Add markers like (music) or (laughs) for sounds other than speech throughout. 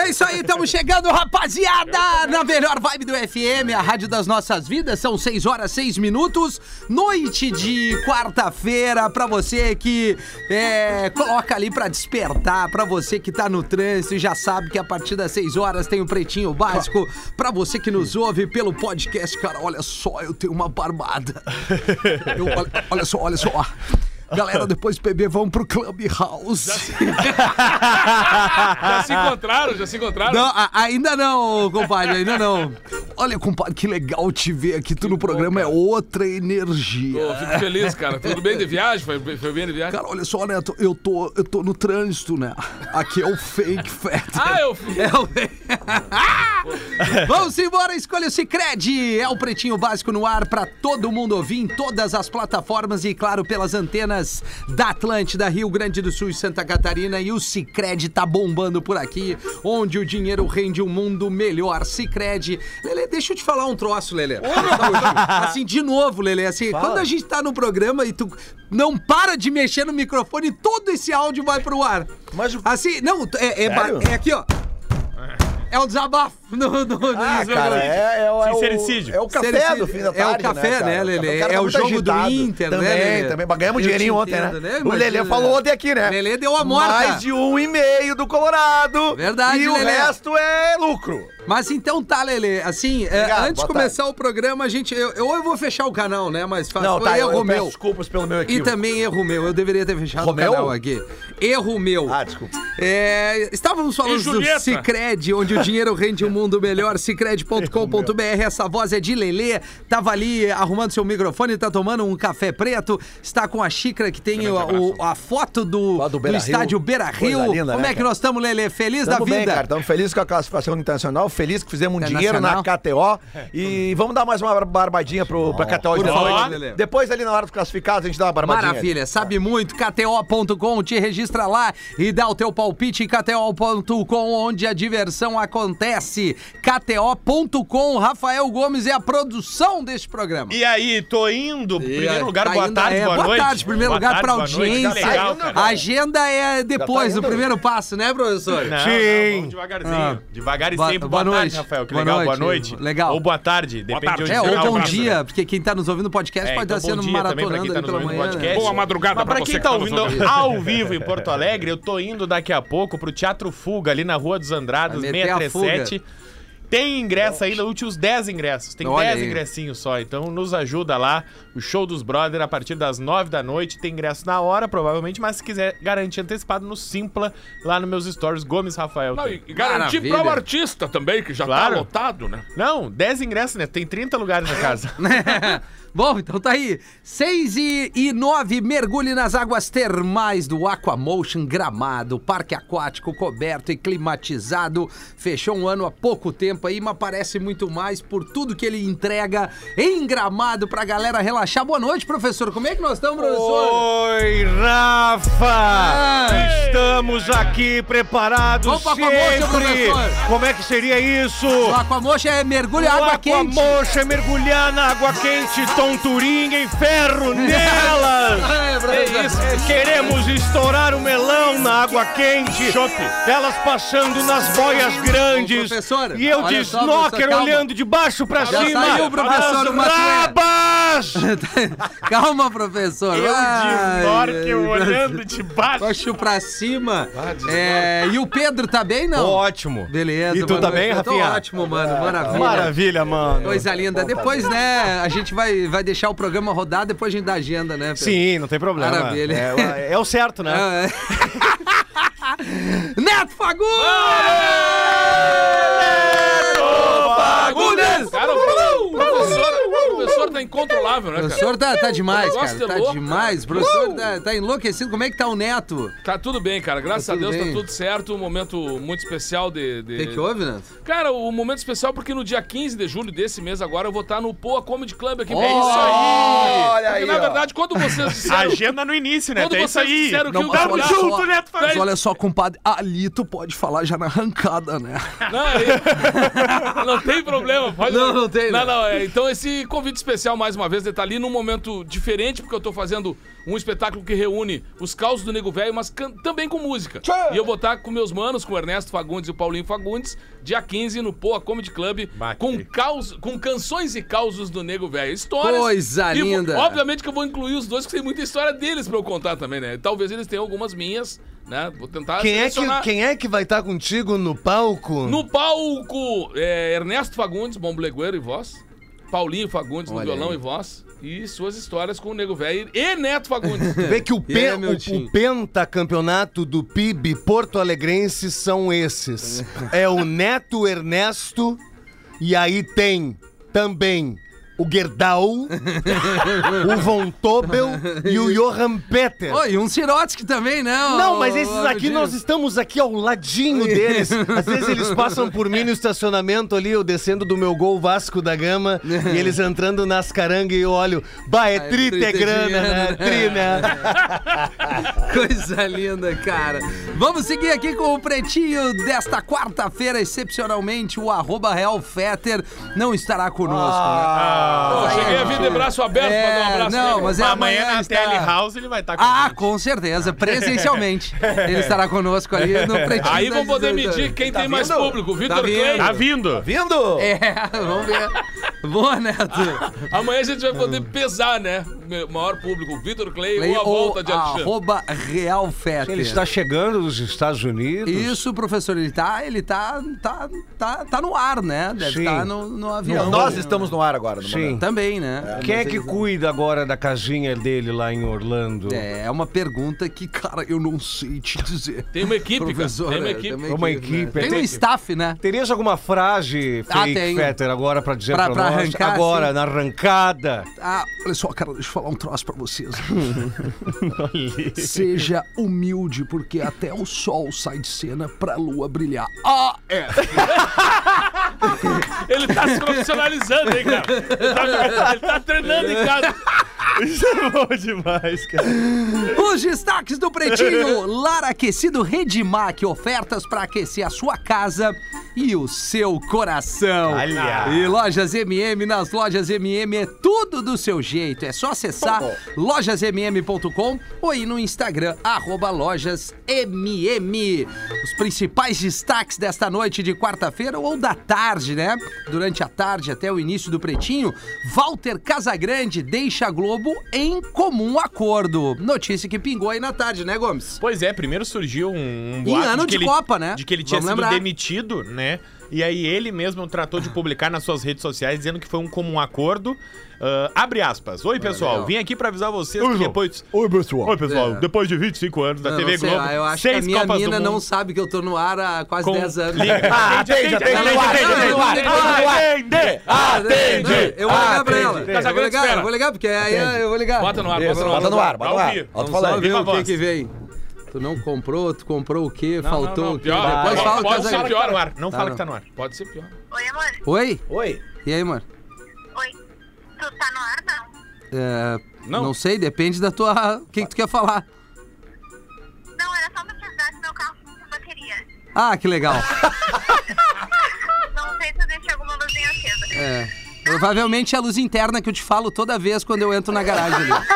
É isso aí, estamos chegando, rapaziada, na melhor vibe do FM, a rádio das nossas vidas. São 6 horas, 6 minutos, noite de quarta-feira, pra você que é, coloca ali pra despertar, pra você que tá no trânsito e já sabe que a partir das 6 horas tem o Pretinho Básico. Pra você que nos ouve pelo podcast, cara, olha só, eu tenho uma barbada. Eu- olha, olha só, olha só. Galera, depois do PB, vamos pro Clubhouse. (laughs) Já se encontraram, já se encontraram? Não, a- ainda não, compadre, ainda não. Olha, compadre, que legal te ver aqui. Tu no programa é outra energia. Pô, fico feliz, cara. Tudo bem de viagem? Foi, foi bem de viagem? Cara, olha só, Neto, eu tô, eu tô no trânsito, né? Aqui é o fake fat. Ah, eu fiz. É o (laughs) Vamos embora, escolha o Cicred. É o pretinho básico no ar pra todo mundo ouvir em todas as plataformas e, claro, pelas antenas da Atlântida, Rio Grande do Sul e Santa Catarina. E o Cicred tá bombando por aqui, onde o dinheiro rende um mundo melhor. Cicred. Lele, deixa eu te falar um troço, Lele. assim, de novo, Lele, assim, quando a gente tá no programa e tu não para de mexer no microfone, todo esse áudio vai pro ar. Mas Assim, não, é, é, é aqui, ó. É o desabafo no, no, no Ah, cara, é, é, o- é, Sincericídio. o, é o café Sincericídio. do fim da É o tarde, café, né, né, Lelê? O cara É tá o jogo do agitado. Inter, né, também, Lelê? Também, mas ganhamos dinheirinho te ontem, entendo, né? né? O Lelê Imagina. falou ontem aqui, né? Lelê deu a morta. Mais de um e meio do Colorado. Verdade, E o Lelê. resto é lucro. Mas então tá, Lelê. Assim, é, Obrigado, antes de começar o programa, a gente. Eu, eu, eu vou fechar o canal, né? Mas faz, Não, tá, eu, erro eu peço meu. desculpas pelo meu E equívoco. também erro meu. Eu deveria ter fechado Romeu? o canal aqui. Erro meu. Ah, desculpa. É, estávamos E falando do? Cicred, onde o dinheiro rende um mundo melhor. Cicred.com.br. Essa voz é de Lelê. Tava ali arrumando seu microfone, tá tomando um café preto. Está com a xícara que tem o- o- a foto do, do do, Beira-Rio. estádio Beira Rio. Linda, Como né, é que cara? nós estamos, Lelê? Feliz Tamo da vida. bem, cara. Estamos felizes com a classificação internacional, felizes que fizemos um dinheiro na KTO. E vamos dar mais uma bar- barbadinha pro, pra KTO por depois. Depois, ali na hora dos classificados, a gente dá uma barbadinha. Maravilha, sabe muito. KTO.com, te registra lá e dá o teu palpite. KTO.com, onde a diversão acontece. KTO.com, Rafael Gomes é a produção deste programa. E aí, tô indo. Primeiro lugar, tá boa indo, tarde, é, boa, boa noite. tarde, primeiro Boa lugar tarde, pra noite. audiência. Tá legal, Tá. A agenda é depois, tá o primeiro passo, né, professor? Não, Sim. não, vamos devagarzinho. Ah. Devagar e sempre. boa Boa, noite. tarde, Rafael. Que Boa legal, noite. boa noite. Legal. Ou boa tarde, depende tarde. de onde É, você ou tá bom dia, porque quem tá nos ouvindo no podcast É, pode então estar sendo também pra maratonando tá ali pela manhã. podcast. Boa madrugada Mas pra pra quem que tá tá ouvindo ao vivo em Porto Alegre, eu tô indo daqui a pouco pro Teatro Fuga, ali na Rua dos Andradas, Vai meter a 637. Tem ingresso ainda, últimos 10 ingressos. Tem Olha 10 aí. ingressinhos só. Então nos ajuda lá. O show dos Brother a partir das 9 da noite. Tem ingresso na hora, provavelmente, mas se quiser garantir antecipado no Simpla, lá nos meus stories, Gomes Rafael. Não, e, e garantir Maravilha. para o artista também, que já Claro. tá lotado, né? Não, 10 ingressos, né? Tem 30 lugares na casa. (laughs) (laughs) (laughs) Bom, então tá aí. 6 e, e 9, mergulhe nas águas termais do Aquamotion Gramado, parque aquático coberto e climatizado. Fechou um ano há pouco tempo aí, mas parece muito mais por tudo que ele entrega em Gramado pra galera relaxar. Boa noite, professor. Como é que nós estamos, professor? Oi, Rafa! Ah. Estamos aqui preparados Aquamotion, sempre! professor. Como é que seria isso? O Aquamotion é mergulho água quente. Aquamotion é mergulhar na água quente, tonturinha em ferro nelas! É, professor. isso, queremos estourar o melão na água quente, elas passando nas boias grandes, e eu olha de professor, snorkel calma. olhando de baixo pra Já cima, saiu, professor, as o Matuê. rabas! (laughs) Calma, professor. Eu Ai, de snorkel (laughs) olhando de baixo. Baixo pra cima. É, e o Pedro tá bem, não? Ótimo. Beleza. E tu tá noite. bem, Eu tô Rafinha? ótimo, mano. Maravilha. Maravilha, mano. Coisa linda. Depois, né, a gente vai, vai deixar o programa rodar, depois a gente dá agenda, né, Pedro? Sim, não tem problema. Maravilha. É, é o certo, né? É. (laughs) Neto Fagundes! Cara, o professor, o tá incontrolável, né, O cara? professor tá, tá demais, O cara. é Tá louco, demais. O professor tá, tá enlouquecido. Como é que tá o neto? Tá tudo bem, cara. Graças Tá a Deus bem. tá tudo certo. Um momento muito especial de. de- O que, que houve, Neto? Cara, o momento especial porque no dia 15 de julho desse mês agora eu vou estar no Poa Comedy Club aqui Oh, Olha Alegre. aí, Porque, na ó. verdade, quando vocês (laughs) disseram. Agenda no início, né? Quando É isso vocês aí. disseram que Não, o cara- olha Tamo só. junto, Neto. Mas olha só, compadre, ali tu pode falar já na arrancada, né? Não, aí- (laughs) não tem problema, pode. Não, não tem, Não, né? não, é, então esse convite especial, mais uma vez, de estar ali num momento diferente, porque eu tô fazendo um espetáculo que reúne os causos do Nego Velho, mas também com música. E eu vou estar com meus manos, com o Ernesto Fagundes e o Paulinho Fagundes, dia 15 no Poa Comedy Club, com, que- caus, com canções e causos do Nego Velho. Histórias. Coisa E linda. obviamente que eu vou incluir os dois, porque tem muita história deles pra eu contar também, né? Talvez eles tenham algumas minhas, né? Vou tentar Quem é, que, quem é que vai estar contigo no palco? No palco, é, Ernesto Fagundes, bomblegueiro e voz. Paulinho Fagundes no Olha violão aí. e voz. E suas histórias com o Nego Velho e Neto Fagundes. (laughs) Vê que o, E aí, pe- meu o, o pentacampeonato do PIB Porto Alegrense são esses. (laughs) É o Neto Ernesto e aí tem também o Gerdau, o Von Tobel e o Johan Peter. Oi, e um Sirotsky também, né? Não, mas esses aqui nós estamos aqui ao ladinho deles. Às vezes eles passam por mim no estacionamento ali, eu descendo do meu gol Vasco da Gama, e eles entrando nas carangas e eu olho, bah, é Ah, é é grana, né? né? Tri, né? (laughs) Coisa linda, cara. Vamos seguir aqui com o pretinho desta quarta-feira, excepcionalmente, o arroba Real Fetter não estará conosco, Pô, cheguei a gente. vir de braço aberto pra dar um É, abraço não, nele. mas é Amanhã amanhã na está- Tele House ele vai estar com Ah, com certeza, presencialmente. (laughs) Ele estará conosco ali no pretinho. Aí vão poder 18 medir quem tem mais vindo? público, Vitor Tá. Clay. Tá vindo. Vindo? É, vamos ver. Boa, Neto. (laughs) Amanhã a gente vai poder pesar, né? O maior público, o Vitor Clay, Play ou a volta de Alexandre. arroba Real Fetter. Ele está chegando dos Estados Unidos. Isso, professor, ele tá, ele tá, tá, tá, tá no ar, né? Deve Sim. estar no, no avião. Nós estamos no ar agora, no Sim. momento. Também, né? Quem é que cuida agora da casinha dele lá em Orlando? É, é uma pergunta que, cara, eu não sei te dizer. Tem uma equipe. Professor, Tem uma é, equipe. tem Uma equipe, né? Tem um staff, né? Terias alguma frase, Ah. Fetter, agora pra dizer pra nós? Arrancar, agora, sim. na arrancada. Ah, olha só, cara, deixa eu falar um troço pra vocês. (laughs) Seja humilde, porque até o sol sai de cena pra lua brilhar. Ah, é. (laughs) Ele tá se profissionalizando, hein, cara? Ele tá, ele tá treinando em casa. Isso é bom demais, cara. Os destaques do Pretinho. Lar Aquecido Redmac. Ofertas para aquecer a sua casa e o seu coração. Olha. E lojas MM. Nas lojas MM é tudo do seu jeito. É só acessar lojasmm.com ou ir no Instagram, arroba lojasmm. Os principais destaques desta noite de quarta-feira ou da tarde, né? Durante a tarde até o início do Pretinho, Walter Casagrande deixa a Globo em comum acordo. Notícia que pingou aí na tarde, né, Gomes? Pois é, primeiro surgiu um, um Em ano que de ele- Copa, né? De que ele tinha Vamos sido lembrar. demitido, né? E aí ele mesmo tratou de publicar nas suas redes sociais dizendo que foi um comum acordo. Ah, abre aspas. Oi, pessoal. legal. Vim aqui pra avisar vocês que depois... Oi, pessoal. Oi, pessoal. É. Depois de 25 anos da Não, TV não sei, Globo, ah, eu acho que a seis minha Copas mina não sabe que eu tô no ar há quase com- 10 anos. Liga. Ah, atende, atende, atende, atende, atende, atende, não atende, atende. atende, atende. Eu vou ligar pra ela. Eu vou ligar, eu vou ligar, porque aí eu vou ligar. Bota no ar, Isso, bota no ar. bota no ar, bota no Vai ar. ouvir. Alto Vamos só falando. ver viva a o que voz. que vem. Tu não comprou, tu comprou o quê? Não, Faltou não, não, o quê? pior. Depois Pode- fala o pode Casagrande. ser pior. no ar. Não Tá, fala não. que tá no ar. Pode ser pior. Oi, amor. Oi? Oi. E aí, amor? Oi. Tu tá no ar, não? É, não. Não. sei, depende da tua... O que, que tu quer falar? Não, era só pra te avisar que meu carro tá com bateria. Ah, que legal. Não sei se eu deixei alguma luzinha acesa. É. Provavelmente é a luz interna que eu te falo toda vez quando eu entro na garagem ali. (laughs)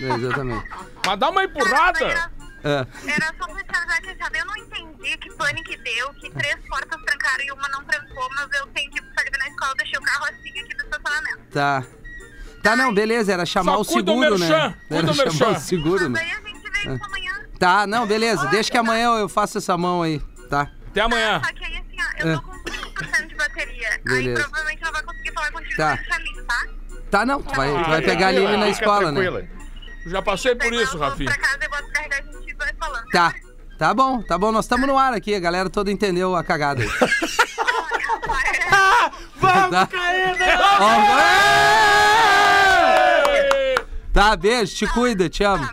É, exatamente. Mas dá uma empurrada. Era, É. era só pra te avisar que sabe, eu não entendi que pane que deu, que três portas trancaram e uma não trancou, mas eu tenho que sair na escola, deixei o carro assim aqui do estacionamento. Tá. Tá, não, beleza, era chamar Só o seguro, merchan, né? Era chamar merchan. o seguro, né? aí a gente vê isso amanhã. Tá, não, beleza, deixa que amanhã eu faço essa mão aí, tá? Até amanhã. Só que aí assim, ó, eu tô com 5% de bateria. Aí Beleza. provavelmente não vai conseguir falar contigo Tá. linha, tá? Tá, não, tu vai, tu vai pegar a Lili na escola, né? Já passei por isso, Rafinha. Tá. Tá bom, tá bom. Nós estamos no ar aqui. A galera toda entendeu a cagada aí. (laughs) Tá. Vamos, tá. Caída! Tá, beijo. Te cuida. Te amo.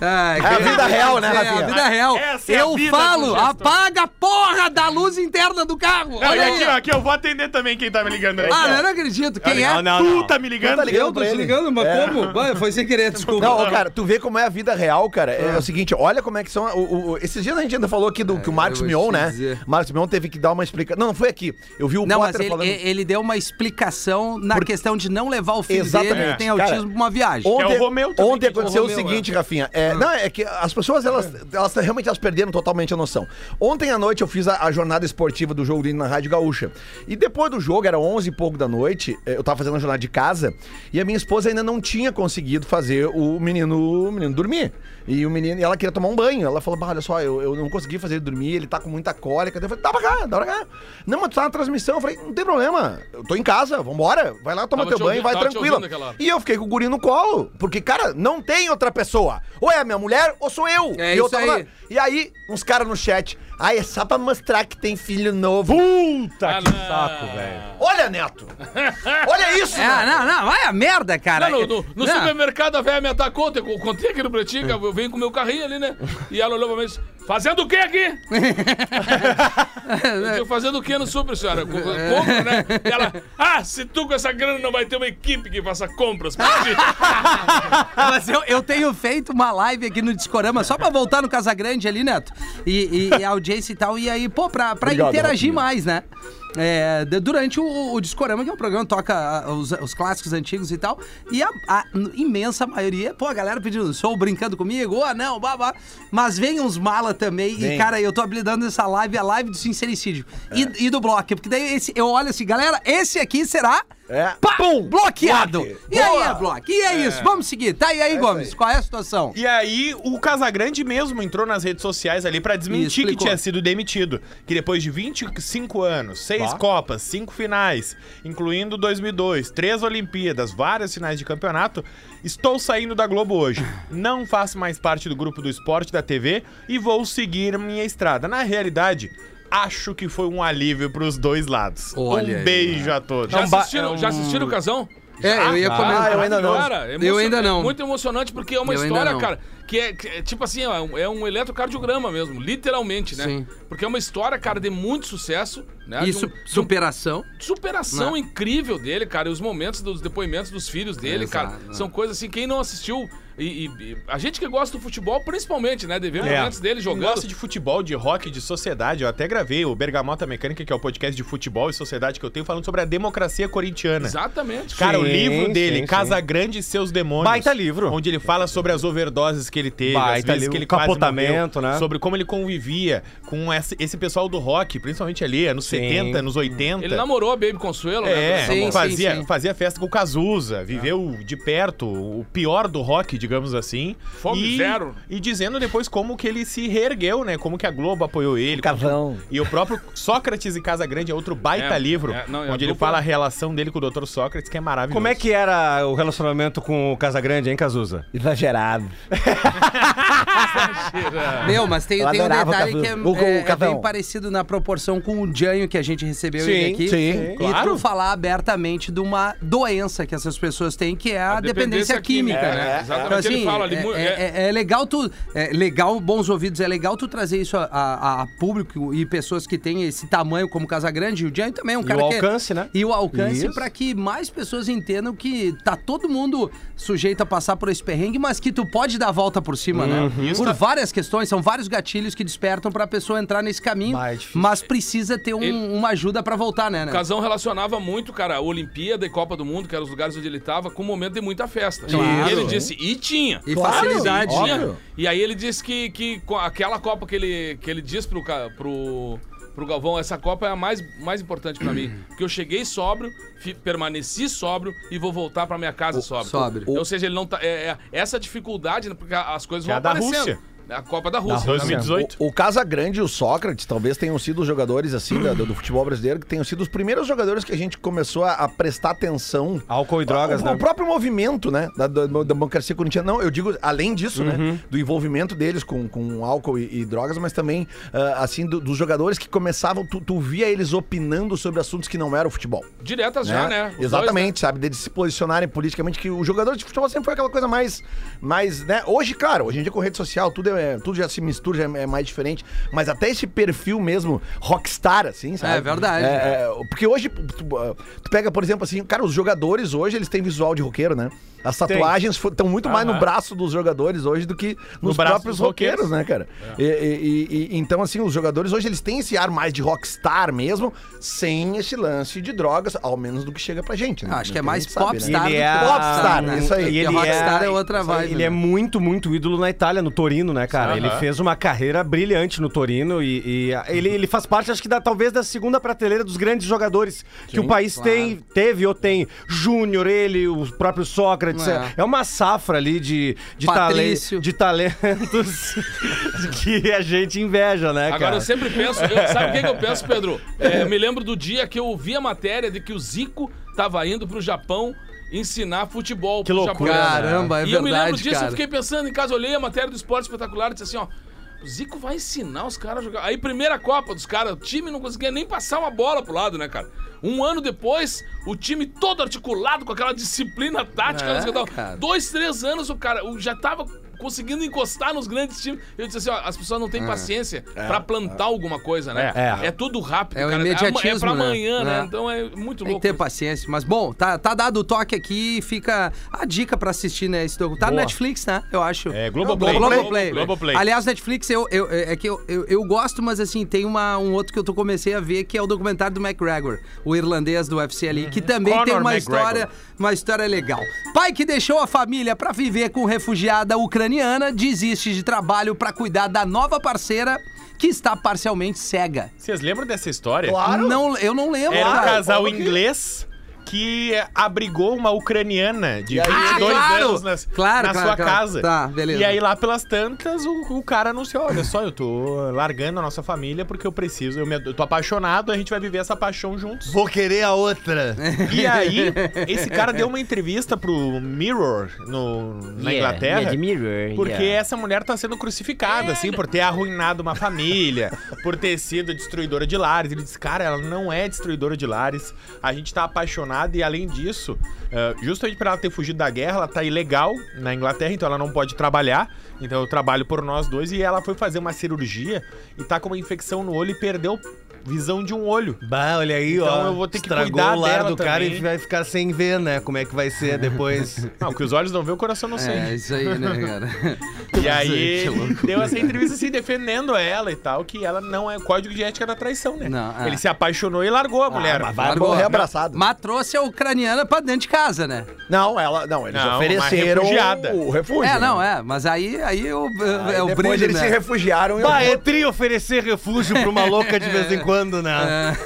Ai, É a vida real, né, É a Rafinha? vida real. Essa é a eu vida falo, apaga a porra da luz interna do carro. Olha Olha aqui, ó, aqui, eu vou atender também quem tá me ligando aí. Ah, eu não acredito. Quem é? Não, não, Tu não. tá me ligando? tá ligando Eu tô te ligando, mas É. como? Vai, Foi sem querer, (laughs) desculpa. Não, cara, tu vê como é a vida real, cara. É, o seguinte, olha como é que são. o- o- esses dias a gente ainda falou aqui do que o Marcos É, eu Mion, né? dizer. Marcos Mion teve que dar uma explicação. Não, não foi aqui. Eu vi o Não, mas Potter ele, falando. ele deu uma explicação na questão de não levar o filho Exatamente. dele que tem autismo pra uma viagem. Ontem, É ontem que- aconteceu o seguinte, Rafinha. É, Não, é que as pessoas, elas, elas realmente elas perderam totalmente a noção. Ontem à noite eu fiz a, a jornada esportiva do jogo na Rádio Gaúcha. E depois do jogo, era 11 e pouco da noite, eh, eu tava fazendo a jornada de casa, e a minha esposa ainda não tinha conseguido fazer o menino, o menino dormir. E o menino, e ela queria tomar um banho. Ela falou: olha só, eu, eu não consegui fazer ele dormir, ele tá com muita cólica. Eu falei, dá pra cá, dá pra cá. Não, mas tu tá na transmissão. Eu falei, não tem problema. Eu tô em casa, vambora. Vai lá, toma Tava teu te banho, ouvindo- vai tranquilo. E eu fiquei com o guri no colo. Porque, cara, não tem outra pessoa. Ou é a minha mulher, ou sou eu. É e eu isso tava aí. lá. E aí, uns caras no chat. Ai, é só pra mostrar que tem filho novo. Puta Ah, que não. saco, velho. Olha, Neto. Olha isso, (laughs) É, Neto. não, não, vai a merda, cara. Não, no, no- no Não. supermercado a velha me atacou, eu contei aqui no Pretinho, eu venho com o meu carrinho ali, né? E ela olhou pra mim e disse, fazendo o quê aqui? (laughs) eu digo, fazendo o quê no super, senhora? Co- Compra, né? E ela, ah, se tu com essa grana não vai ter uma equipe que faça compras pra (laughs) ti. Mas eu, eu tenho feito uma live aqui no Discorama só pra voltar no Casagrande ali, Neto. E, e- e a audiência e tal. E aí, pô, pra, pra Obrigado, interagir Rafinha. mais, né? É, durante o, o Discorama, que é um programa que toca ah, os, os clássicos antigos e tal. E a, a imensa maioria, pô, a galera pedindo show, brincando comigo, ou não, babá. Mas vem uns mala também. E, Vem. cara, eu tô habilitando essa live, a live do sincericídio. E, e do bloco. Porque daí esse, eu olho assim, galera, esse aqui será. É. Pá, Pum! bloqueado. Bloque. E aí, Boa. é bloco? E é, isso, vamos seguir. Tá, e aí, Gomes, qual é a situação? E aí, o Casagrande mesmo entrou nas redes sociais ali pra E desmentir que tinha sido demitido. Que depois de 25 anos, seis Copas, cinco finais, incluindo 2002, três Olimpíadas, várias finais de campeonato, estou saindo da Globo hoje. (laughs) Não faço mais parte do grupo do esporte da TV e vou seguir minha estrada. Na realidade. Acho que foi um alívio pros dois lados. Olha um aí, beijo a todos. Já assistiram, já assistiram o Casão? É, eu ia comentar. Ah, eu ainda não. Cara, Eu ainda não. é muito emocionante porque é uma Eu história, cara, que é, que é tipo assim, é um, é um eletrocardiograma mesmo, literalmente, né? Sim. Porque é uma história, cara, de muito sucesso, né? E De um- su- de um superação. superação Né? incrível dele, cara. E os momentos dos depoimentos dos filhos dele, Exato, cara, né? são coisas assim, quem não assistiu, e, e- e a gente que gosta do futebol, principalmente, né? De ver É. momentos dele jogando. gosta de futebol, de rock, de sociedade, eu até gravei o Bergamota Mecânica, que é o podcast de futebol e sociedade que eu tenho, falando sobre a democracia corintiana. Exatamente. Cara, o Sim, livro dele, sim, Casa sim. Grande e Seus Demônios. Baita livro. Onde ele fala sobre as overdoses que ele teve, Baita as vezes livro. que ele O capotamento, morreu, né? Sobre como ele convivia com esse, esse pessoal do rock, principalmente ali, anos Sim. 70, anos 80. Ele namorou a Baby Consuelo, É, né? Sim, fazia, sim. fazia festa com o Cazuza, viveu de perto o pior do rock, digamos assim. Fome e, zero. E dizendo depois como que ele se reergueu, né? Como que a Globo apoiou ele. como que-. E o próprio Sócrates e Casa Grande é outro baita É, livro, é, não, é a onde ele dupla- fala a relação dele com o Dr. Sócrates, que é maravilhoso. Como é que era o relacionamento com o Casagrande, hein, Cazuza? Exagerado. Meu, mas tem, tem um o detalhe Cazu- que é, o- o é- é Cavão. bem parecido na proporção com o Janho que a gente recebeu Sim, ele aqui. sim, E claro. tu falar abertamente de uma doença que essas pessoas têm, que é a, A dependência, dependência química, química, né? é, exatamente. Ele fala ali é, é, é- é- é legal tu. É legal, bons ouvidos, é legal tu trazer isso a, a- a público e pessoas que têm esse tamanho como Casagrande. E o Janho também é um E cara o que. é- alcance, né? E o alcance Isso. pra que mais pessoas entendam que tá todo mundo sujeito a passar por esse perrengue, mas que tu pode dar a volta por cima, né? Por várias questões, são vários gatilhos que despertam pra pessoa entrar nesse caminho, Mais difícil. mas precisa ter um- Ele- uma ajuda pra voltar, né? né? O Casão relacionava muito, cara, a Olimpíada e Copa do Mundo, que eram os lugares onde ele tava, com um momento de muita festa. Claro. E ele disse, e tinha. E Claro, facilidade. E tinha. E aí ele disse que, que aquela Copa que ele, que ele diz pro, pro, pro Galvão, essa Copa é a mais, mais importante pra mim. (clears throat) Porque eu cheguei sóbrio, fi- permaneci sóbrio e vou voltar pra minha casa sóbrio. sóbrio. Ou seja, ele não tá. É, é essa dificuldade, né, porque as coisas Que é vão a da aparecendo. Rússia. A Copa da Rússia. 2018. O, o Casagrande e o Sócrates talvez tenham sido os jogadores assim da- do, futebol brasileiro que tenham sido os primeiros jogadores que a gente começou a, a prestar atenção. Álcool e drogas, o, né? o próprio movimento, né, da, da, da democracia corintiana. Não, eu digo além disso, Uhum. né, do envolvimento deles com, com álcool e, e drogas, mas também ah, assim do- dos jogadores que começavam, tu, tu via eles opinando sobre assuntos que não eram futebol. Diretas já, né? Os dois, Exatamente, sabe? Deles se posicionarem politicamente, que o jogador de futebol sempre foi aquela coisa mais. mais né? Hoje, claro, hoje em dia com rede social, tudo, é, tudo já se mistura, já é mais diferente. Mas até esse perfil mesmo, rockstar, assim, sabe? É verdade. É, é, porque hoje, tu, tu pega, por exemplo, assim, cara, os jogadores hoje, eles têm visual de roqueiro, né? As tatuagens estão muito mais no braço dos jogadores hoje do que nos braço próprios roqueiros. roqueiros, né, cara? E- e- e- e- então, assim, os jogadores hoje, eles têm esse ar mais de rockstar mesmo, sem esse lance de drogas, ao menos do que chega pra gente, né? Acho que é mais né? popstar Ele do é que a- Popstar, né? isso aí. E ele rockstar é, é outra vibe. Ele é né? muito, muito ídolo na Itália, no Torino, né, cara? Aham. Ele fez uma carreira brilhante no Torino e, e a- ele, ele faz parte, acho que, da, talvez da segunda prateleira dos grandes jogadores que o país claro. tem, teve ou tem. Júnior, ele, o próprio Sócrates. É. É, uma safra ali de, de, tale- Patrício. de talentos (laughs) que a gente inveja, né, Agora cara? eu sempre penso, eu- sabe o que, que eu penso, Pedro? É, eu me lembro do dia que eu vi a matéria de que o Zico tava indo pro Japão ensinar futebol Que loucura, japoneses. Caramba, é e eu me lembro verdade, disso, cara. eu fiquei pensando em casa, olhei a matéria do esporte espetacular e disse assim, ó. O Zico vai ensinar os caras a jogar. Aí, primeira Copa dos caras, o time não conseguia nem passar uma bola pro lado, né, cara? Um ano depois, o time todo articulado, com aquela disciplina tática. É. Dois, três anos, o cara o- já tava conseguindo encostar nos grandes times. Eu disse assim, ó, as pessoas não têm paciência pra plantar alguma coisa, né? É. É, tudo rápido, É o cara. imediatismo, É pra né? amanhã, né? É. Então é muito Tem louco. que ter isso. paciência. Mas, bom, tá, tá dado o toque aqui fica a dica pra assistir, né? Esse docu- Tá no. Netflix, né? Eu acho. É, Globoplay. Globoplay. Globoplay. Aliás, Netflix, eu, eu- é que eu, eu, eu gosto, mas assim, tem uma, um outro que eu tô, comecei a ver, que é o documentário do McGregor, o irlandês do UFC ali, que também Conor tem uma McGregor. história, uma história legal. Pai que deixou a família pra viver com refugiada ucraniana desiste de trabalho pra cuidar da nova parceira que está parcialmente cega. Vocês lembram dessa história? Não, eu não lembro, Era um cara. casal inglês que abrigou uma ucraniana de 22 Ah, claro! anos na, Claro, na claro, sua claro. casa. Tá, beleza. E aí lá pelas tantas, o, o cara anunciou, olha só, eu tô largando a nossa família porque eu preciso, eu, me, eu tô apaixonado, a gente vai viver essa paixão juntos. Vou querer a outra. (laughs) E aí, esse cara deu uma entrevista pro Mirror no, na Inglaterra. Porque essa mulher tá sendo crucificada, assim, por ter arruinado uma família, (laughs) por ter sido destruidora de lares. Ele disse, cara, ela não é destruidora de lares. A gente tá apaixonado e, além disso, eh, justamente por ela ter fugido da guerra, ela tá ilegal na Inglaterra, então ela não pode trabalhar. Então eu trabalho por nós dois. E ela foi fazer uma cirurgia e tá com uma infecção no olho e perdeu visão de um olho. Bah, olha aí, Então ó. eu vou ter que Estragou cuidar o lar dela do cara também. e vai ficar sem ver, né? Como é que vai ser depois. (laughs) Não, que os olhos não vê, o coração não É, sente. isso aí, né, cara? (laughs) E aí, Que loucura. deu essa entrevista assim, defendendo ela e tal, que ela não é código de ética da traição, né? Não, é. Ele se apaixonou e largou a mulher. mas vai Largou. morrer abraçado. Mas trouxe a ucraniana pra dentro de casa, né? Não, ela, não, eles Não, uma ofereceram refugiada. o refúgio. É, né? não, é. Mas aí, aí o, Aí é o depois brilho, eles né? se refugiaram e bah, eu- é tri oferecer refúgio pra uma louca de vez em (laughs) quando, né?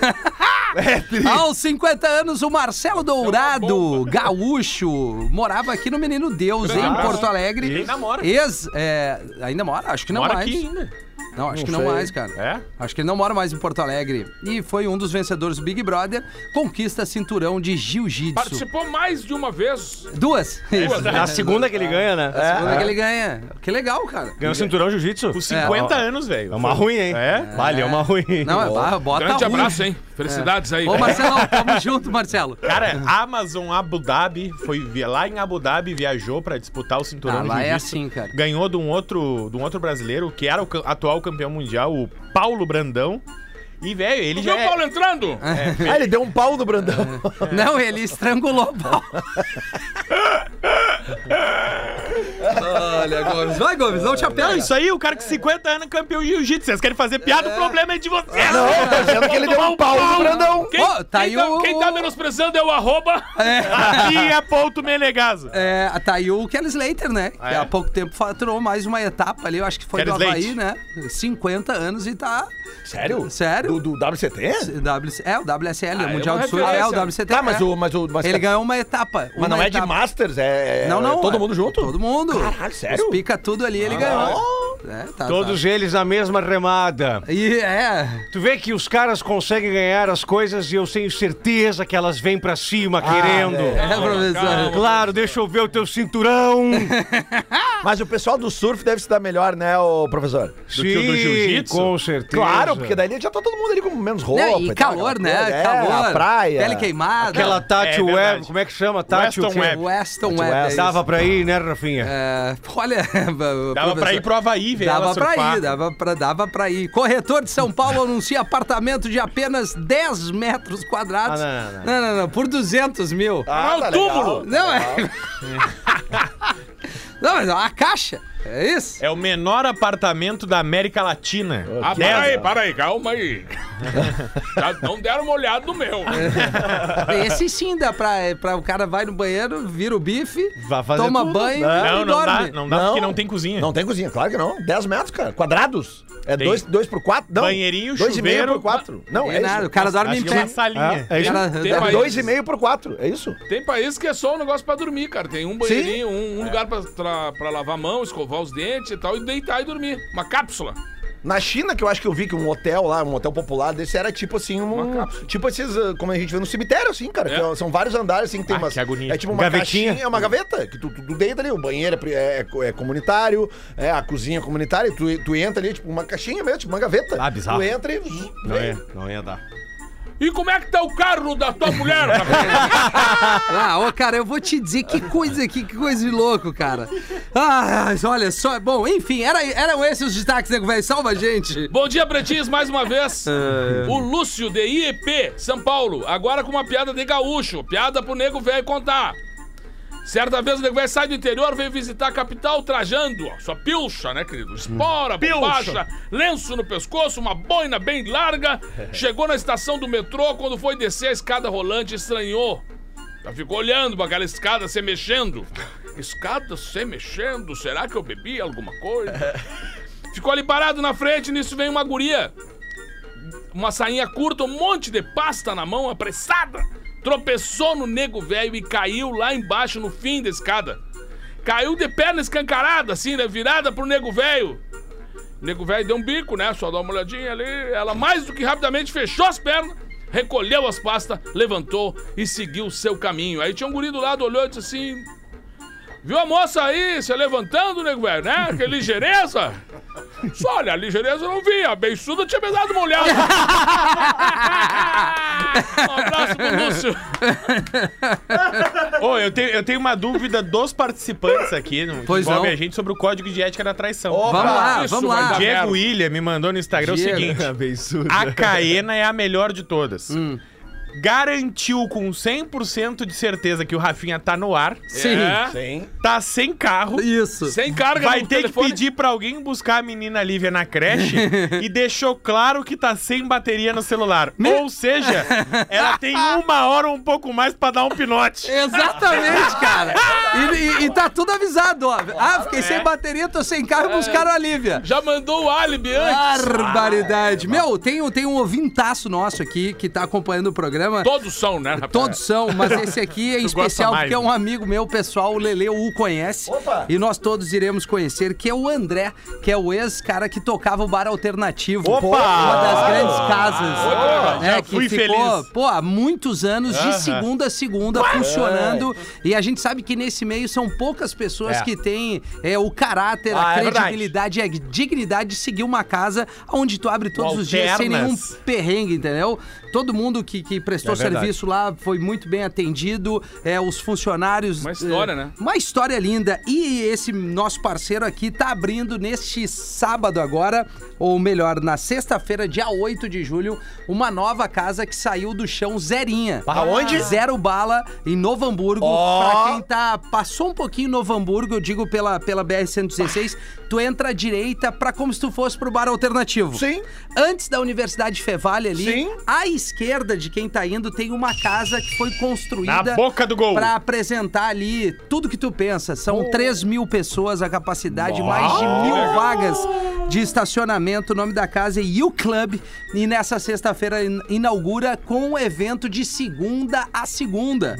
É (laughs) tri. Aos 50 anos, o Marcelo Dourado, bomba. gaúcho, morava aqui no Menino Deus, em. Porto Alegre. E ainda mora. Ex, é, ainda mora? Acho que não Mora mais. aqui ainda. Não, acho Não que não sei. mais, cara. É? Acho que ele não mora mais em Porto Alegre. E foi um dos vencedores do Big Brother, conquista cinturão de jiu-jitsu. Participou mais de uma vez. Duas. Isso. Na segunda que ele ganha, né? A segunda que ele ganha. Que legal, cara. Ganhou o cinturão jiu-jitsu. Com 50 anos, velho. É uma ruim, hein? É? Vale, é uma ruim. Não, é, barra, bota Grande ruim. abraço, hein? Felicidades aí. Ô, (laughs) Marcelão, tamo junto, Marcelo. Cara, Amazon Abu Dhabi, foi lá em Abu Dhabi, viajou pra disputar o cinturão Ah, de lá é jiu-jitsu. assim, cara. Ganhou de um outro, de um outro brasileiro, que era o ca- atual campeão mundial, o Paulo Brandão. E, velho, ele Tu já viu o é... Paulo entrando? Ah, ele deu um pau no Brandão. Não, ele estrangulou o pau. Olha, Gomes. Vai, Gomes, não te apega. Não, isso aí, o cara com 50 anos campeão de jiu-jitsu. Vocês querem fazer piada, o problema é de vocês. Não, tô dizendo que ele deu um pau no Brandão. Quem, Ô, tá quem aí tá, o- quem tá menosprezando é o arroba. Aqui é ponto Menegaso. É, tá aí o Kelly Slater, né? Que é? há pouco tempo faturou mais uma etapa ali, eu acho que foi Kelly do Havaí, Slate. né? 50 anos e tá. Sério? Sério? Do, do WCT? WC, é, o WSL, Ah, o é Mundial uma do Sul. É, o referência. WCT. Tá, mas é. o. Mas o mas, Ele ganhou uma etapa. mas não uma é de etapa. Masters, é. é- Não, não. é todo é mundo junto? Todo mundo. Caralho, sério? Os pica tudo ali, ele ganhou. É, tá, Todos eles na mesma remada. tá. E é. Tu vê que os caras conseguem ganhar as coisas e eu tenho certeza que elas vêm pra cima querendo. É, professor. Claro, deixa eu ver o teu cinturão. (laughs) Mas o pessoal do surf deve se dar melhor, né, ô professor? Sim, que o do jiu-jitsu? com certeza. Claro, porque daí já tá todo mundo ali com menos roupa. Não, e tal, calor, aquela né? coisa. É, calor. a praia. Pele queimada. Aquela Tati É Web, como é que chama? Tati Weston? Web. Weston West. Web. é. Dava pra ir, né, Rafinha? É, (laughs) olha, Dava pra ir pro Havaí, ver Dava pra surfar. ir, dava pra, dava pra ir. Corretor de São Paulo (laughs) anuncia apartamento de apenas 10 metros quadrados. Ah, não, não, não, não, não, por 200 mil. Ah, Ah, tá o túmulo! legal. Não, é. (laughs) não, mas uma caixa. É isso? É o menor apartamento da América Latina. Ah, para aí, para aí, calma aí. Já não deram uma olhada no meu. (laughs) Esse sim dá pra, pra. O cara vai no banheiro, vira o bife, Vai fazer toma tudo. banho Não, e não dá, dorme. não dá porque não tem cozinha. Não tem cozinha, claro que não. 10 metros, cara. Quadrados. É Tem. 2 dois, por 4? Não. Banheirinho, dois e meio chuveiro, por 4. Não, é nada, isso. o cara dorme Acho em que é uma pé. salinha. É isso? É país- 2,5 por 4, é isso? Tem países que é só um negócio pra dormir, cara. Tem um banheirinho, um, um lugar pra, pra, pra lavar a mão, escovar os dentes e tal, e deitar e dormir. Uma cápsula. Na China, que eu acho que eu vi que um hotel lá, um hotel popular desse era tipo assim, um. Tipo esses, ah, como a gente vê no cemitério, assim, cara. É. que são vários andares, assim, que tem Ah, umas. que agonia. É tipo uma Gavetinha. caixinha, é uma gaveta, que tu, tu, tu deita ali, o banheiro é, é, é comunitário, é a cozinha é comunitária, e tu, tu entra ali, tipo, uma caixinha mesmo, tipo uma gaveta. Ah, bizarro. Tu entra e. Não ia, não ia dar. E como é que tá o carro da tua mulher? (laughs) Ah, ô, cara, eu vou te dizer que coisa aqui, que coisa de louco, cara. Ah, olha só. Bom, enfim, era, eram esses os destaques, nego velho. Salva a gente. Bom dia, pretinhos, mais uma vez. (laughs) O Lúcio, de IEP, São Paulo, agora com uma piada de gaúcho. Piada pro nego velho contar. Certa vez o nego velho sai do interior, veio visitar a capital trajando ó, sua pilcha, né, querido? Espora, bombacha, lenço no pescoço, uma boina bem larga. (laughs) Chegou na estação do metrô, quando foi descer a escada rolante, estranhou. Já ficou olhando pra aquela escada se mexendo. Escada se mexendo, será que eu bebi alguma coisa? (laughs) Ficou ali parado na frente, nisso vem uma guria. Uma sainha curta, um monte de pasta na mão, apressada. Tropeçou no nego velho e caiu lá embaixo no fim da escada. Caiu de perna escancarada, assim, né? Virada pro nego velho. O nego velho deu um bico, né? Só dá uma olhadinha ali. Ela mais do que rapidamente fechou as pernas, recolheu as pastas, levantou e seguiu seu caminho. Aí tinha um guri do lado, olhou e disse assim: Viu a moça aí se levantando, nego velho, né? Que ligeireza. Só olha, a ligeireza eu não vi. A beiçuda tinha me dado uma olhada. (laughs) um abraço pro Lúcio. Ô, eu tenho, eu tenho uma dúvida dos participantes aqui, no, que Pois envolve não. a gente, sobre o código de ética da traição. Vamos lá, isso vamos lá. Diego William me mandou no Instagram Diego. o seguinte: (laughs) a Caena é a melhor de todas. Hum. Garantiu com 100% de certeza que o Rafinha tá no ar, Sim. É, Sim. tá sem carro. Isso. sem carga Vai no ter telefone. que pedir pra alguém buscar a menina Lívia na creche (laughs) e deixou claro que tá sem bateria no celular. Ou seja, ela tem uma hora ou um pouco mais pra dar um pinote. Exatamente, cara. (laughs) E, e- e tá tudo avisado, ó. Ah, fiquei É. sem bateria, tô sem carro e buscaram a Lívia. Já mandou o álibi antes. Barbaridade. Meu, tem, um- tem um ouvintaço nosso aqui que tá acompanhando o programa. Todos são, né, rapaz? Todos são, mas (laughs) esse aqui é especial porque é um né? amigo meu, pessoal, o Lele o conhece. Opa! E nós todos iremos conhecer, que é o André, que é o ex-cara que tocava o bar alternativo. Opa! Uma das grandes casas. Opa! né, Já que fui ficou, feliz. pô, há muitos anos, de segunda a segunda, funcionando. E a gente sabe que nesse meio são poucas pessoas É. que têm é, o caráter, Ah, a é credibilidade e a dignidade de seguir uma casa onde tu abre todos os dias sem nenhum perrengue, entendeu? Todo mundo que, que prestou É serviço lá foi muito bem atendido, é, os funcionários... Uma história, é, né? Uma história linda. E esse nosso parceiro aqui tá abrindo neste sábado agora, ou melhor, na sexta-feira, dia 8 de julho, uma nova casa que saiu do chão zerinha. Aonde? Zero bala em Novo Hamburgo. Ó. Pra quem tá passou um pouquinho em Novo Hamburgo, eu digo pela, pela BR-116, tu entra à direita pra como se tu fosse pro bar alternativo. Sim. Antes da Universidade Fevale ali, Sim. à esquerda de quem tá indo tem uma casa que foi construída Na boca do gol. pra apresentar ali tudo que tu pensa. São 3 mil pessoas a capacidade, mais de mil vagas de estacionamento. O nome da casa é You Club. E nessa sexta-feira in- inaugura com um evento de segunda a segunda.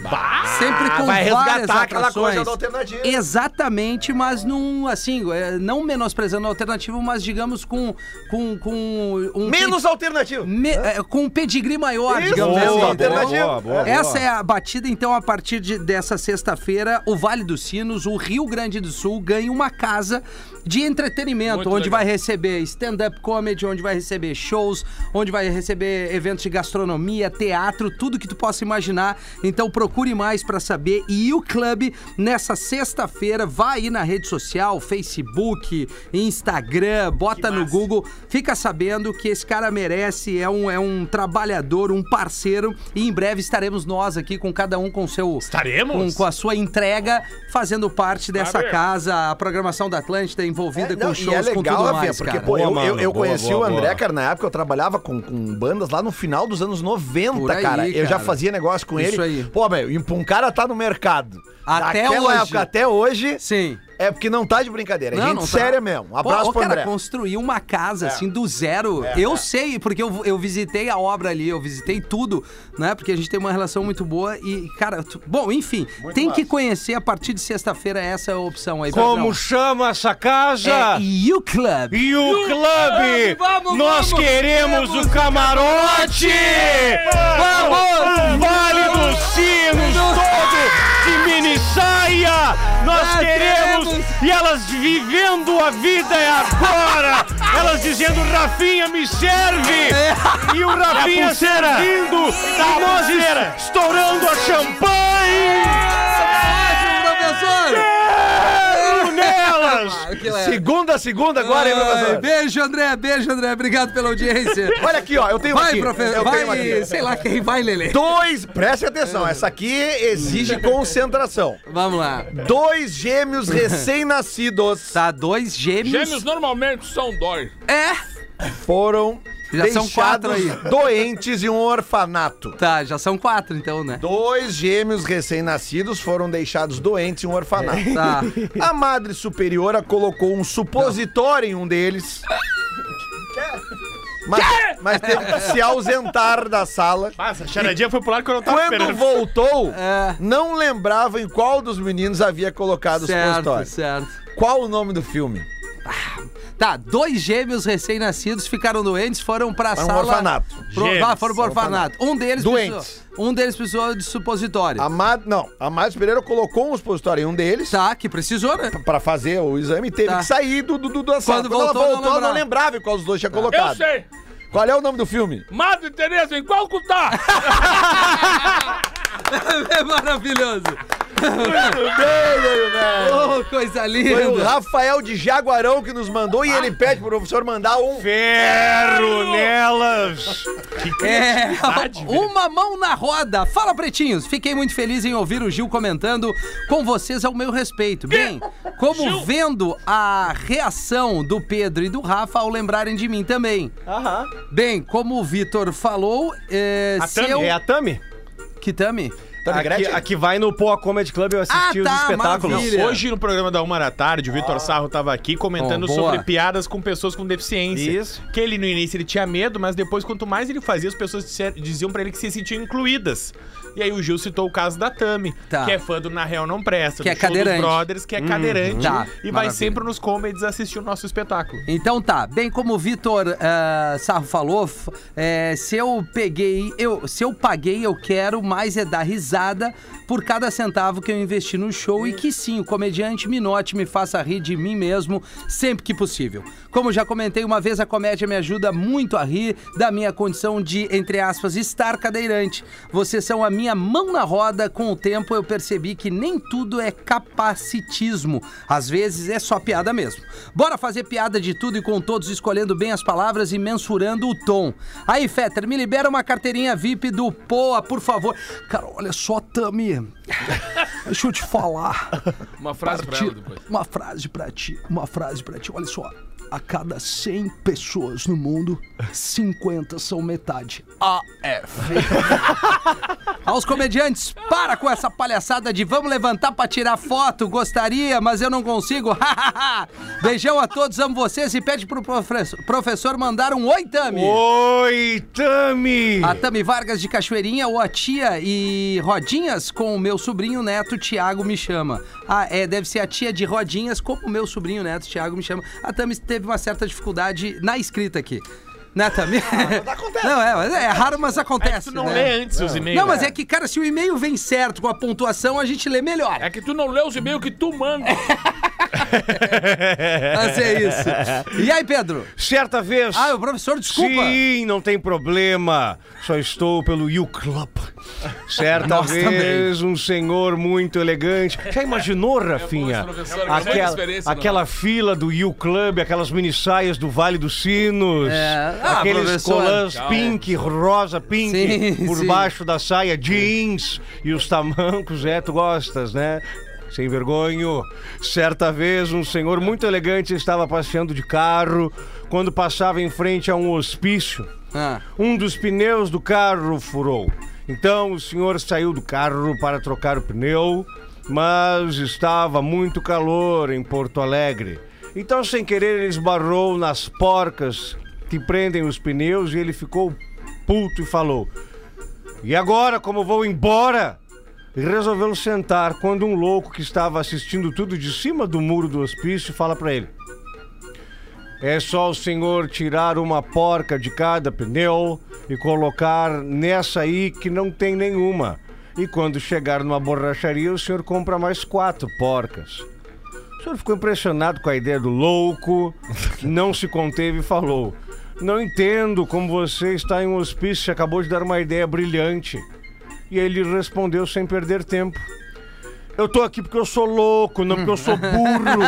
Sempre com vai várias resgatar aquela atrações. coisa da alternativa. Exatamente, mas num, assim, é, não menosprezando a alternativa, mas digamos com, com, com um... Menos alternativo. me- é, com um pedigree maior, Isso, digamos boa, assim. boa, boa, boa, Essa é a batida, então, a partir de- dessa sexta-feira, o Vale dos Sinos, o Rio Grande do Sul, ganha uma casa de entretenimento, Muito onde legal. vai receber stand-up comedy, onde vai receber shows, onde vai receber eventos de gastronomia, teatro, tudo que tu possa imaginar. Então procure mais pra saber. E o Club, nessa sexta-feira, vai aí na rede social, Facebook, Instagram, bota no Google, fica sabendo que esse cara merece, é um, é um trabalhador, um parceiro, e em breve estaremos nós aqui com cada um com seu Estaremos? com, com a sua entrega, fazendo parte dessa casa, a programação da Atlântida envolvida com Não, shows, e é com legal, tudo Rafinha, porque, cara. pô, eu, Boa, eu, mano, eu boa, conheci boa, o André, cara, na época eu trabalhava com, com bandas lá no final dos anos 90, Por aí, cara. Eu já cara. fazia negócio com Isso ele. aí. Pô, meu, um cara tá no mercado. Até daquela hoje. época até hoje, Sim. É porque não tá de brincadeira. É gente tá. séria mesmo. Um abraço Pô, ô, pro cara, André. construir uma casa, assim, do zero. É, eu é. sei, porque eu, eu visitei a obra ali, eu visitei tudo, né? Porque a gente tem uma relação muito boa e, cara... tu- Bom, enfim, tem que conhecer a partir de sexta-feira essa opção aí. Como Pedrão. chama essa casa? É You Club. E o clube! vamos, Nós vamos, queremos temos o camarote! Vamos! Vale dos Sinos todo mini saia! Nós Ah, queremos! E elas vivendo a vida é agora! Elas dizendo, Rafinha, me serve! E o Rafinha pulseira. servindo! E nós es- estourando a champanhe! Que legal. Segunda, segunda agora, hein, professor? Beijo, André. Beijo, André. Obrigado pela audiência. (laughs) Olha aqui, ó, eu tenho Vai, aqui. professor. Eu tenho Vai, aqui. sei lá quem vai, Lele. Dois, preste atenção, essa aqui exige (laughs) concentração. Vamos lá. Dois gêmeos (laughs) recém-nascidos Tá, dois gêmeos. Gêmeos normalmente são dói. É. foram Já são quatro aí. (laughs) doentes em um orfanato. Tá, já são quatro então, né? Dois gêmeos recém-nascidos foram deixados doentes em um orfanato. Tá. A madre superiora colocou um supositório em um deles. Mas, mas teve que se ausentar da sala. Nossa, a charadinha foi pro lado que eu tava Quando esperando. voltou, É. não lembrava em qual dos meninos havia colocado o Certo, supositório. certo. Qual o nome do filme? Tá, dois gêmeos recém-nascidos ficaram doentes, foram pra Para um sala... orfanato. Pro, Gêmeos, ah, foram pro orfanato. Um deles Doentes. precisou, um deles precisou de supositório. A Mad... Não, a Madre Pereira colocou um supositório em um deles Tá, que precisou, né? pra fazer o exame e teve Tá. que sair do, do, do, da sala. Quando Quando ela voltou, não voltou, ela não lembrava. lembrava em qual dos dois tinha Eu colocado. sei. Qual é o nome do filme? Madre Teresa, em qual que tá? (laughs) É maravilhoso. Bem, Oh, coisa Foi o linda. Rafael de Jaguarão que nos mandou e ele pede pro professor mandar um. Ferro nelas! É, uma mão na roda. Fala, pretinhos. Fiquei muito feliz em ouvir o Gil comentando com vocês ao meu respeito. Bem, como vendo a reação do Pedro e do Rafa ao lembrarem de mim também. Aham. Bem, como o Vitor falou, é, A se Tami, eu... é a Tami? Que Tami? Tami Aqui, Gretchen? aqui vai no Poa Comedy Club, eu assisti Ah, os tá, espetáculos. maravilha. Hoje, no programa da Uma da Tarde, o Vitor Sarro tava aqui comentando Oh, sobre piadas com pessoas com deficiência. Isso. Que ele, no início, ele tinha medo, mas depois, quanto mais ele fazia, as pessoas disser- diziam pra ele que se sentiam incluídas. E aí o Gil citou o caso da Tami, Tá. que é fã do Na Real Não Presta, Que do é show dos cadeirante. Brothers, que é cadeirante. Tá, E vai maravilha. sempre nos comedies assistir o nosso espetáculo. Então tá, bem como o Vitor ah, Sarro falou, é, se eu peguei, eu, se eu paguei, eu quero mais é dar risada por cada centavo que eu investi no show e que sim, o comediante me note, me faça rir de mim mesmo sempre que possível. Como já comentei uma vez, a comédia me ajuda muito a rir da minha condição de, entre aspas, estar cadeirante. Vocês são a minha mão na roda, com o tempo eu percebi que nem tudo é capacitismo. Às vezes é só piada mesmo. Bora fazer piada de tudo e com todos, escolhendo bem as palavras e mensurando o tom. Aí, Fetter, me libera uma carteirinha VIP do Poa, por favor. Cara, olha só, Tami. (laughs) Deixa eu te falar. Uma frase pra Parti- ela depois. Uma frase pra ti, uma frase pra ti. Olha só. A cada 100 pessoas no mundo, 50 são metade. AF. (laughs) Aos comediantes, para com essa palhaçada de vamos levantar pra tirar foto. Gostaria, mas eu não consigo. (laughs) Beijão a todos, amo vocês e pede pro professor, professor mandar um oi, Tami. Oi, Tami! A Tami Vargas de Cachoeirinha ou a tia e Rodinhas com o meu sobrinho neto Tiago me chama. Ah, é, deve ser a tia de Rodinhas como o meu sobrinho neto Tiago me chama. A Tami teve uma certa dificuldade na escrita aqui. Né, Tami? acontece. (laughs) Não, é, mas é raro, mas acontece. Tu não né? lê antes os e-mails. Não, mas é que, cara, se o e-mail vem certo com a pontuação, a gente lê melhor. É que tu não lê os e-mails que tu manda. (laughs) Mas é isso. E aí, Pedro? Certa vez. Ah, o professor, desculpa. Sim, não tem problema. Só estou pelo U Club. Certa Nós vez, um senhor muito elegante. Já imaginou, Rafinha? É, professor, é Aquela, aquela fila do U Club, aquelas mini saias do Vale dos Sinos. É. Ah, aqueles colãs pink, rosa pink, Sim, por sim. baixo da saia, jeans e os tamancos, é, tu gostas, né? Sem vergonho. Certa vez, um senhor muito elegante estava passeando de carro quando passava em frente a um hospício. Ah. Um dos pneus do carro furou. Então o senhor saiu do carro para trocar o pneu, mas estava muito calor em Porto Alegre. Então, sem querer, ele esbarrou nas porcas que prendem os pneus e ele ficou puto e falou: E agora, como vou embora? E resolveu sentar quando um louco que estava assistindo tudo de cima do muro do hospício fala para ele: é só o senhor tirar uma porca de cada pneu e colocar nessa aí que não tem nenhuma. E quando chegar numa borracharia, o senhor compra mais quatro porcas. O senhor ficou impressionado com a ideia do louco, não se conteve e falou: Não entendo como você está em um hospício e acabou de dar uma ideia brilhante. E ele respondeu sem perder tempo. Eu tô aqui porque eu sou louco, não porque eu sou burro.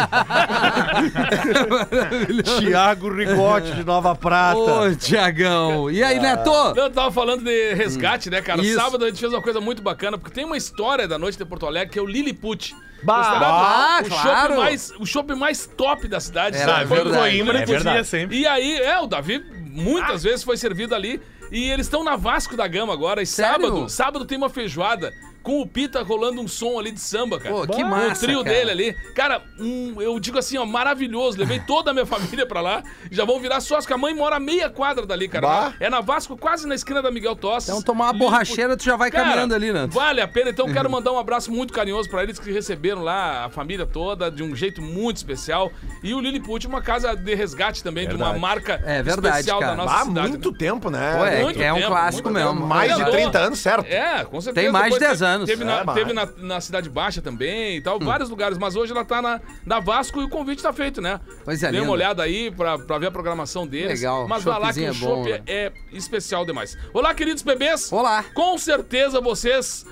(laughs) Tiago Rigotti de Nova Prata. Ô, Tiagão. E aí, Neto? Eu tava falando de resgate, né, cara? Isso. Sábado a gente fez uma coisa muito bacana, porque tem uma história da noite de Porto Alegre que é o Lilliput. Bah, Considerado o claro. chopp mais, o chopp mais top da cidade. Era sabe? Foi verdade. Coimbra, É verdade. sempre. E aí, é, o Davi muitas vezes foi servido ali. E eles estão na Vasco da Gama agora. E Sério? sábado, sábado tem uma feijoada com o Pita rolando um som ali de samba, cara. Pô, que Com massa, O trio cara. dele ali. Cara, um, eu digo assim, ó, maravilhoso. Levei toda a minha (laughs) família pra lá. Já vão virar sócios, que a mãe mora a meia quadra dali, cara. Bah. É na Vasco, quase na esquina da Miguel Tosses. Então tomar uma borracheira, tu já vai Cara, caminhando ali, né? Vale a pena. Então, eu quero mandar um abraço muito carinhoso pra eles que receberam lá a família toda de um jeito muito especial. E o Lilliput, uma casa de resgate também, de uma Verdade. marca É verdade, especial cara. da nossa Há cidade. muito né? tempo, né? Pô, é, muito é um tempo, clássico mesmo. tempo. Mais de Vereador. 30 anos, certo? É, com certeza. Tem mais de Depois 10 teve- anos. Teve, na, É, mas- teve na, na Cidade Baixa também e tal, vários lugares. Mas hoje ela tá na, na Vasco e o convite tá feito, né? Coisa Dê uma olhada aí pra, pra ver a programação deles. Legal, Mas vai lá que o é bom, chopp né? é especial demais. Olá, queridos bebês. Olá. Com certeza vocês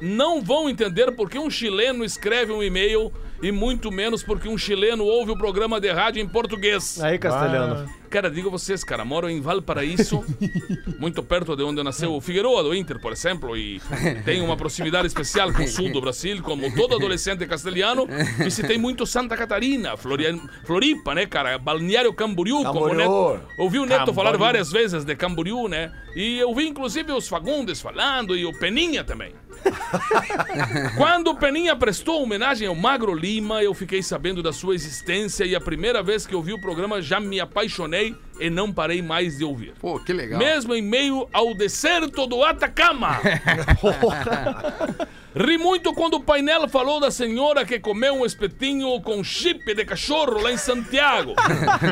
não vão entender porque um chileno escreve um e-mail e muito menos porque um chileno ouve o programa de rádio em português. Aí, Castelhano. Cara, digo a vocês, cara, moro em Valparaíso, (laughs) muito perto de onde nasceu o Figueroa do Inter, por exemplo, e tenho uma proximidade especial com o sul do Brasil, como todo adolescente castelhano. Visitei muito Santa Catarina, Floripa, né, cara? Balneário Camboriú, como o Camboriú. Neto. Ouvi o Neto falar Camboriú. várias vezes de Camboriú, né? E eu vi inclusive os Fagundes falando e o Peninha também. (laughs) Quando o Peninha prestou homenagem ao Magro Lima, eu fiquei sabendo da sua existência e a primeira vez que eu vi o programa já me apaixonei e não parei mais de ouvir. Pô, que legal. Mesmo em meio ao deserto do Atacama. (laughs) Ri muito quando o painel falou da senhora que comeu um espetinho com chip de cachorro lá em Santiago.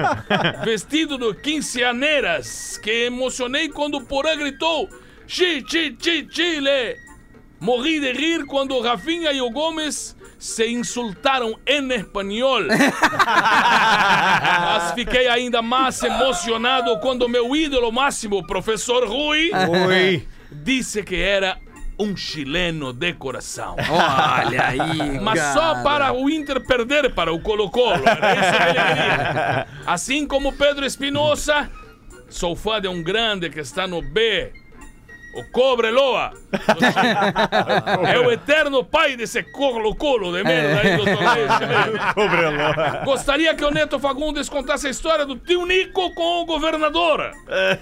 (laughs) Vestido de quinceaneiras. Que emocionei quando o Porã gritou: Chi, chi, chi, chile. Morri de rir quando o Rafinha e o Gomes se insultaram em espanhol. (laughs) Mas fiquei ainda mais emocionado quando meu ídolo máximo, professor Rui, Oi. disse que era um chileno de coração. Olha aí, Mas cara. só para o Inter perder para o Colo-Colo. Assim como Pedro Espinosa, sou fã de um grande que está no B. o Cobreloa. (laughs) é o eterno pai desse colo-colo de merda aí do torneio chileno. Gostaria que o Neto Fagundes contasse a história do tio Nico com o governador.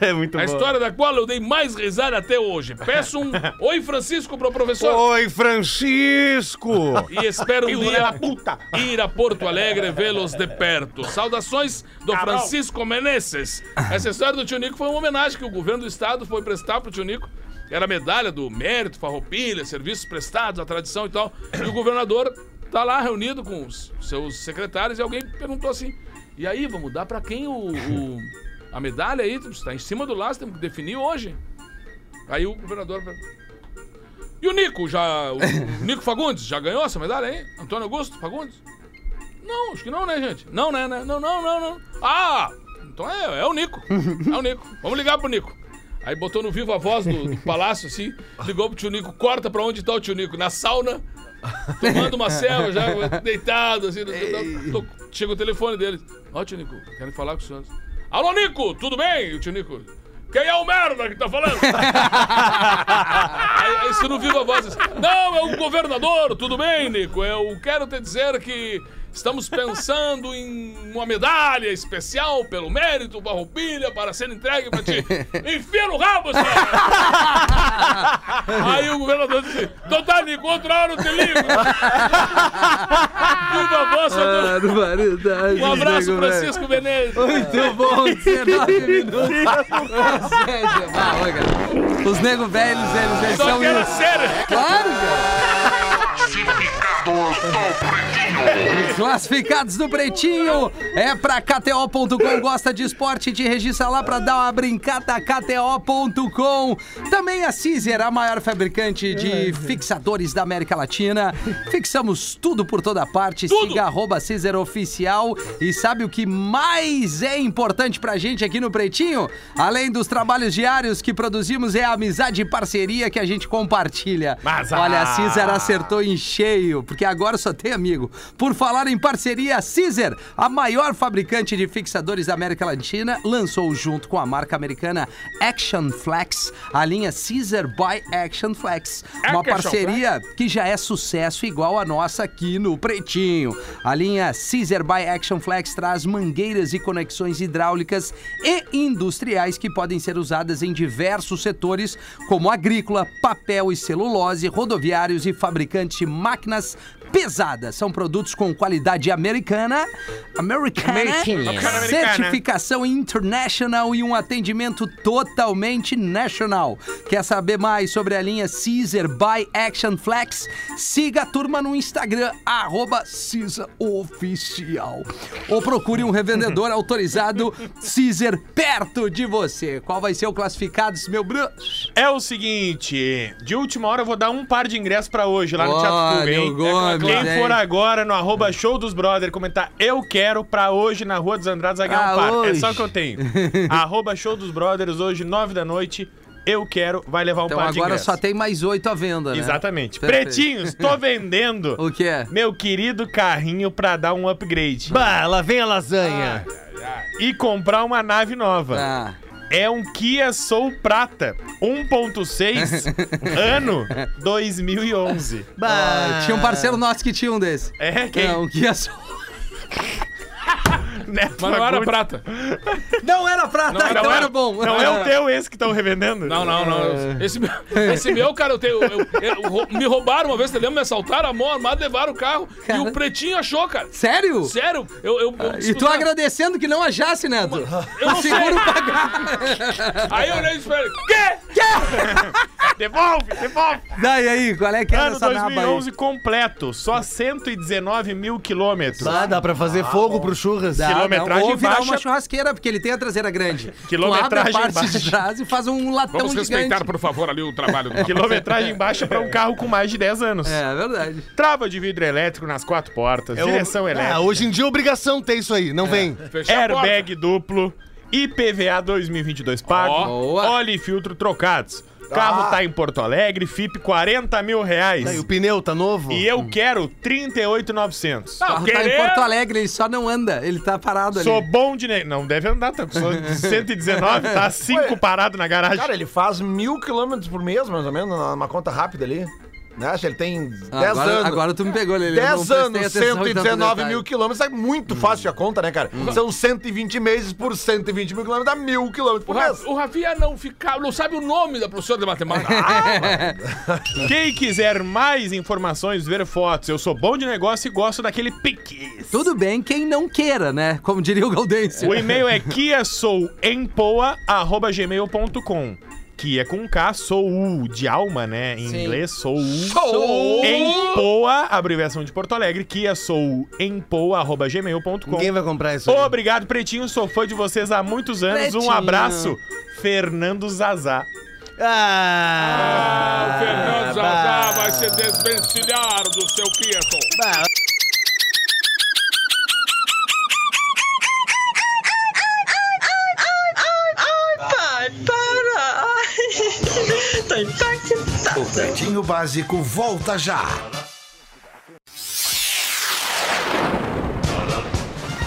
É muito A bom. história da qual eu dei mais risada até hoje. Peço um (laughs) Oi Francisco pro professor. Oi, Francisco! E espero um dia puta. ir a Porto Alegre vê-los de perto. Saudações do Francisco Meneses. Essa história do tio Nico foi uma homenagem que o governo do estado foi prestar pro tio Nico. Era a medalha do mérito, farroupilha, serviços prestados, a tradição e tal. E o governador tá lá reunido com os seus secretários e alguém perguntou assim: e aí, vamos dar pra quem o, o- a medalha aí? Está em cima do laço, temos que definir hoje. Aí o governador. E o Nico, já. O, o (laughs) Nico Fagundes, já ganhou essa medalha aí? Antônio Augusto Fagundes? Não, acho que não, né, gente? Não, né, né? Não, não, não, não. Ah! Então é, é o Nico. É o Nico. Vamos ligar pro Nico. Aí botou no vivo a voz do, do palácio, assim, ligou pro tio Nico, corta pra onde tá o tio Nico? Na sauna, tomando uma selva, já deitado, assim. to- Chega o telefone dele. Ó, tio Nico, quero falar com o senhor. Alô, Nico, tudo bem? E o tio Nico. Quem é o merda que tá falando? (laughs) aí, aí você não viu a voz. Não, é o governador, tudo bem, Nico? Eu quero te dizer que estamos pensando em uma medalha especial pelo mérito, barroupilha, para ser entregue pra ti. (laughs) Enfia no rabo, senhor! (laughs) aí o governador disse: Então tá, Nico, outra hora eu te ligo. (laughs) Viva a voz, senhor. Barbaridade. Um abraço, nego, velho. Francisco Menezes. Muito bom, 19 minutos. Ah, olha, cara. Os nego velhos, eles, eles Só são que era isso. sério. Claro, cara. Classificados do Pretinho é pra KTO.com. Gosta de esporte? Te registra lá pra dar uma brincada. KTO.com. Também a Caesar, a maior fabricante de fixadores da América Latina. Fixamos tudo por toda parte. Siga arroba Caesar Oficial. E sabe o que mais é importante pra gente aqui no Pretinho? Além dos trabalhos diários que produzimos, é a amizade e parceria que a gente compartilha. Mas, Olha, a ah, Caesar acertou em cheio, porque agora só tem amigo. Por falar em parceria, a Caesar, a maior fabricante de fixadores da América Latina, lançou junto com a marca americana Action Flex a linha Caesar by Action Flex. Uma parceria que já é sucesso igual a nossa aqui no Pretinho. A linha Caesar by Action Flex traz mangueiras e conexões hidráulicas e industriais que podem ser usadas em diversos setores, como agrícola, papel e celulose, rodoviários e fabricantes de máquinas pesadas. São produtos com qualidade americana, americana, Americana. certificação international e um atendimento totalmente national. Quer saber mais sobre a linha Caesar by Action Flex? Siga a turma no Instagram, arroba. Ou procure um revendedor (laughs) autorizado Caesar perto de você. Qual vai ser o classificados, meu bruxo? É o seguinte, de última hora eu vou dar um par de ingressos pra hoje lá no Teatro Olha Tuga, hein? o Gomes, Quem for agora no arroba show dos brother comentar eu quero pra hoje na Rua dos Andrades vai ganhar Ah, um par. É só o que eu tenho. arroba show dos brothers hoje, nove da noite. Eu quero, vai levar um Então par de agora ingressos. só tem mais oito à venda, né? Exatamente. Perfeito. Pretinhos, tô (laughs) vendendo O que é? meu querido carrinho pra dar um upgrade. Bah, lá vem a lasanha. E comprar uma nave nova. Ah, É um Kia Soul Prata 1.6 (laughs) ano 2011. ah, tinha um parceiro nosso que tinha um desse. É, quem? Não, que ia só... Neto Mas não era Fagundes. prata. Não era prata, Não, então não era, era- bom. Não é o teu esse que estão revendendo? Não, não, não. Esse, meu- esse meu, cara, eu tenho. eu- eu- rou- me roubaram uma vez, você lembra? Me assaltaram a mão armada, levaram o carro. E o pretinho achou, cara. Sério? Sério? Eu, eu, eu E tu agradecendo que não achasse, Neto. Eu não (laughs) sei. Seguro Aí eu olhei e falei, quê? (laughs) Devolve, devolve. Daí aí, qual é que é Ano essa naba aí? 2011 completo, só 119 mil quilômetros. Ah, dá pra fazer fogo pro churras. Dá, Quilometragem não, ou virar baixa. uma churrasqueira, porque ele tem a traseira grande. (laughs) Quilometragem tu abre a parte baixa. de trás e faz um latão Vamos gigante. respeitar, por favor, ali o trabalho do (laughs) Quilometragem baixa pra um carro com mais de 10 anos. É, verdade. Trava de vidro elétrico nas quatro portas, direção Ah, elétrica, hoje em dia é obrigação ter isso aí, não vem. Fechar airbag duplo, IPVA 2022 pago. Boa. óleo e filtro trocados. Carro Ah. tá em Porto Alegre, FIP 40 mil reais. Aí, o pneu tá novo? E eu quero 38,900. O carro tá em Porto Alegre, ele só não anda. Ele tá parado ali. Sou bom de... ne- Não deve andar, tá com só 119, tá 5 parado na garagem. Cara, ele faz mil quilômetros por mês, mais ou menos, numa conta rápida ali. Né? Ele tem 10 Ah, anos. Agora tu me pegou, Lelê. eu não 10 prestei anos, atenção em tanto 119 detalhe. mil quilômetros, é muito fácil a conta, né, cara? São 120 meses por 120 mil quilômetros, dá mil quilômetros O, por Ra- mês. o Rafinha não fica, não sabe o nome da professora de matemática. (laughs) Quem quiser mais informações, ver fotos, eu sou bom de negócio e gosto daquele pique. Tudo bem, quem não queira, né? Como diria o Gaudêncio. O e-mail é (laughs) kiasouempoa.gmail.com Kia com K, sou U de alma, né? Em Sim. inglês, sou. Sou Empoa, abreviação de Porto Alegre, Kia sou empoa.gmail.com Ninguém vai comprar isso aí. Obrigado, Pretinho, sou fã de vocês há muitos anos. Pretinho. Um abraço, Fernando Zazá. Ah, Ah, o Fernando bah. Zazá vai se desvencilhar do seu bah. Pretinho Básico volta já.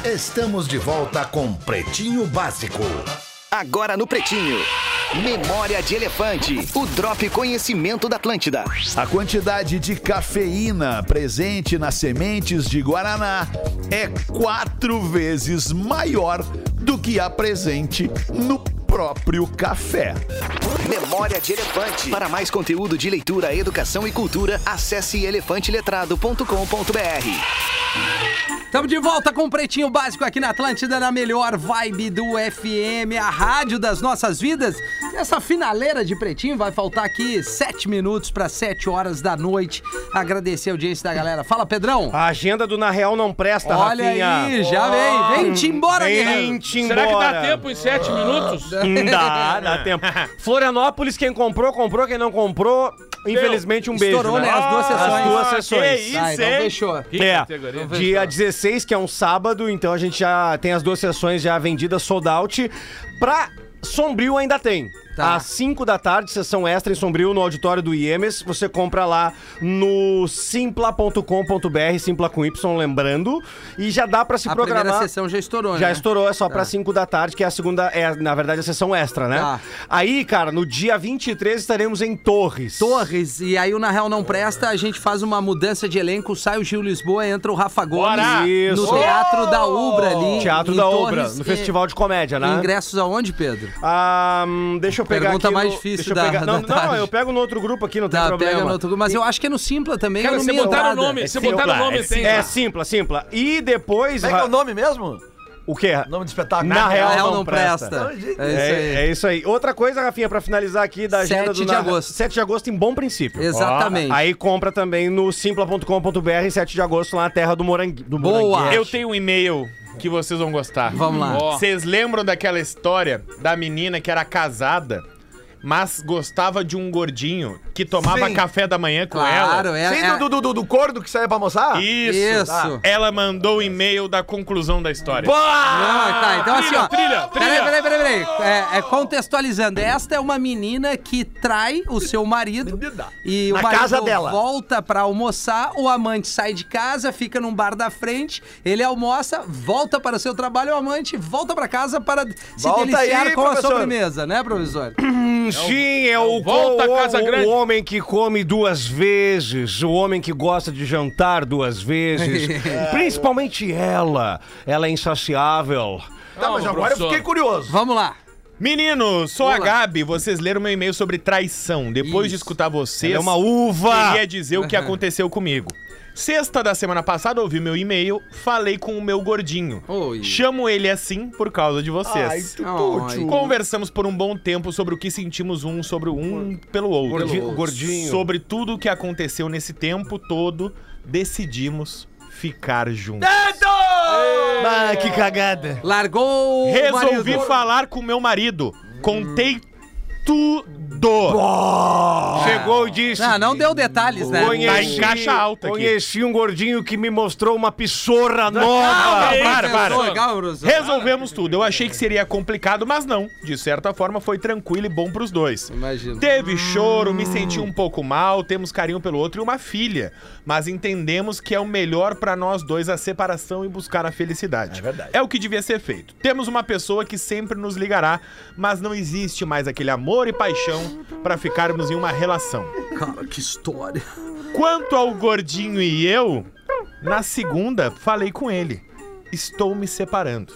Estamos de volta com Pretinho Básico. Agora no Pretinho. Memória de Elefante. O Drop Conhecimento da Atlântida. A quantidade de cafeína presente nas sementes de Guaraná é quatro vezes maior do que a presente no próprio café. Memória de Elefante. Para mais conteúdo de leitura, educação e cultura, acesse elefanteletrado.com.br. Estamos de volta com o Pretinho Básico aqui na Atlântida, na melhor vibe do FM, a rádio das nossas vidas. E essa finaleira de Pretinho vai faltar aqui sete minutos para sete horas da noite. Agradecer a audiência da galera. Fala, Pedrão. A agenda do Na Real não presta, Olha Rafinha. aí, já vem. Vem-te embora, guerreiro. Vem-te embora. Será que dá tempo em sete minutos? (laughs) Dá, dá tempo. (laughs) Florianópolis, quem comprou, comprou. Quem não comprou, infelizmente, um beijo. Estourou, né? As duas As sessões. duas Ah, sessões. que isso, então hein? fechou. Que É, dia 16, que é um sábado, então a gente já tem as duas sessões já vendidas sold out. Pra Sombrio ainda tem. Tá. Às 5 da tarde, sessão extra em Sombrio, no auditório do IEMES. Você compra lá no simpla.com.br, simpla com Y, lembrando. E já dá pra se A programar. primeira sessão já estourou, Já né? estourou, é só pra Tá. 5 da tarde, que é a segunda, é na verdade a sessão extra, né? Tá. Aí, cara, no dia 23 estaremos em Torres. Torres, e aí o Na Real Não Presta, a gente faz uma mudança de elenco, sai o Gil Lisboa, entra o Rafa Gomes Bora! Isso. no Teatro da Ubra ali. Teatro da Torres, Obra, no e- Festival de Comédia, né? Ingressos aonde, Pedro? Ah, hum, deixa eu Pergunta mais no- difícil da- pegar- (laughs) da não, não, tarde. eu pego no outro grupo aqui, não tem Tá, problema. pega no outro, mas eu acho que é no Simpla também, Cara, ou no se Minha botar o nome, se Simpla, botar o nome é tem. É simpla, simpla. E depois... Como é que é o nome mesmo? O quê? Nome do espetáculo? Na Na Real Real não Não Presta. presta. É isso aí. É, é isso aí. Outra coisa, Rafinha, pra finalizar aqui da agenda 7 do de agosto. 7 de agosto em Bom Princípio. Exatamente. Ó, aí compra também no simpla.com.br 7 de agosto lá na terra do Morangue. Do Boa. Moranguete. Eu tenho um e-mail que vocês vão gostar. Vamos lá. Vocês lembram daquela história da menina que era casada, mas gostava de um gordinho que tomava Sim. café da manhã com Claro, ela? é. Sim, é- do, do, do, do cordo que saiu pra almoçar? Isso. Isso. Tá. Ela mandou o e-mail da conclusão da história. Não, tá, então assim, ó. trilha, Peraí, trilha. peraí, peraí, peraí. É, é contextualizando. Esta é uma menina que trai o seu marido. E Na o marido casa dela. volta pra almoçar, o amante sai de casa, fica num bar da frente, ele almoça, volta para o seu trabalho, o amante volta pra casa para se Volta deliciar aí, com a professor. sobremesa, né, professor? (clears throat) Sim, é o, Volta o- Casa o- Grande. o homem que come duas vezes, o homem que gosta de jantar duas vezes. (laughs) Principalmente ela. Ela é insaciável. Tá, mas agora eu fiquei curioso. Vamos lá. Menino, sou a Olá. Gabi. Vocês leram meu e-mail sobre traição. Depois de escutar vocês, Ela é uma uva. queria dizer o que (laughs) aconteceu comigo. Sexta da semana passada, ouvi meu e-mail, falei com o meu gordinho. Oi. Chamo ele assim por causa de vocês. Ai. Conversamos por um bom tempo sobre o que sentimos um sobre um pelo outro. Gordi- gordinho. Sobre tudo o que aconteceu nesse tempo todo, decidimos ficar juntos. Ah, que cagada. Largou o Resolvi marido. falar com meu marido. Contei tudo. Chegou e disse. Não, não deu detalhes, né? Tá em caixa alta aqui. Conheci um gordinho que me mostrou uma pissorra nova. Não, para, para. Legal, professor. Resolvemos tudo. Eu achei que seria complicado, mas não. De certa forma, foi tranquilo e bom pros dois. Imagino. Teve choro, me senti um pouco mal, temos carinho pelo outro e uma filha. Mas entendemos que é o melhor pra nós dois a separação e buscar a felicidade. É verdade. É o que devia ser feito. Temos uma pessoa que sempre nos ligará, mas não existe mais aquele amor e paixão pra ficarmos em uma relação. Cara, que história. Quanto ao gordinho e eu, na segunda falei com ele. Estou me separando.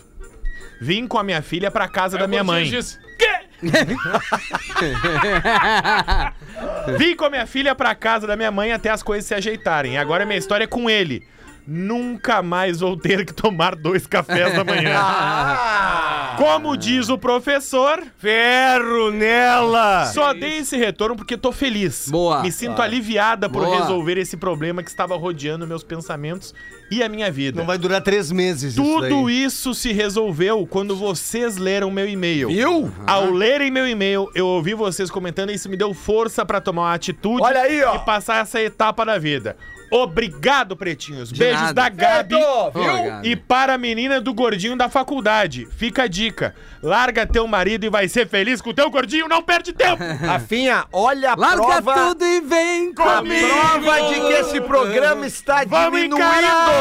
Vim com a minha filha pra casa da minha mãe. Disse, Quê? (laughs) Vim com a minha filha pra casa da minha mãe até as coisas se ajeitarem. Agora minha história é com ele. Nunca mais vou ter que tomar dois cafés da manhã. (laughs) Como diz o professor, Ferro nela! só dei esse retorno porque tô feliz. Boa. Me sinto aliviada por Boa. resolver esse problema que estava rodeando meus pensamentos e a minha vida. Não vai durar três meses isso Tudo daí. isso se resolveu quando vocês leram meu e-mail. Viu? Ao lerem meu e-mail, eu ouvi vocês comentando e isso me deu força pra tomar uma atitude Olha aí, ó. e passar essa etapa da vida. Obrigado, pretinhos. Beijos nada. da Gabi. Certo, viu? E para a menina do gordinho da faculdade, fica a dica: larga teu marido e vai ser feliz com o teu gordinho, não perde tempo! (laughs) Rafinha, olha a Larga prova... tudo e vem A comigo. prova de que esse programa está Vamos diminuindo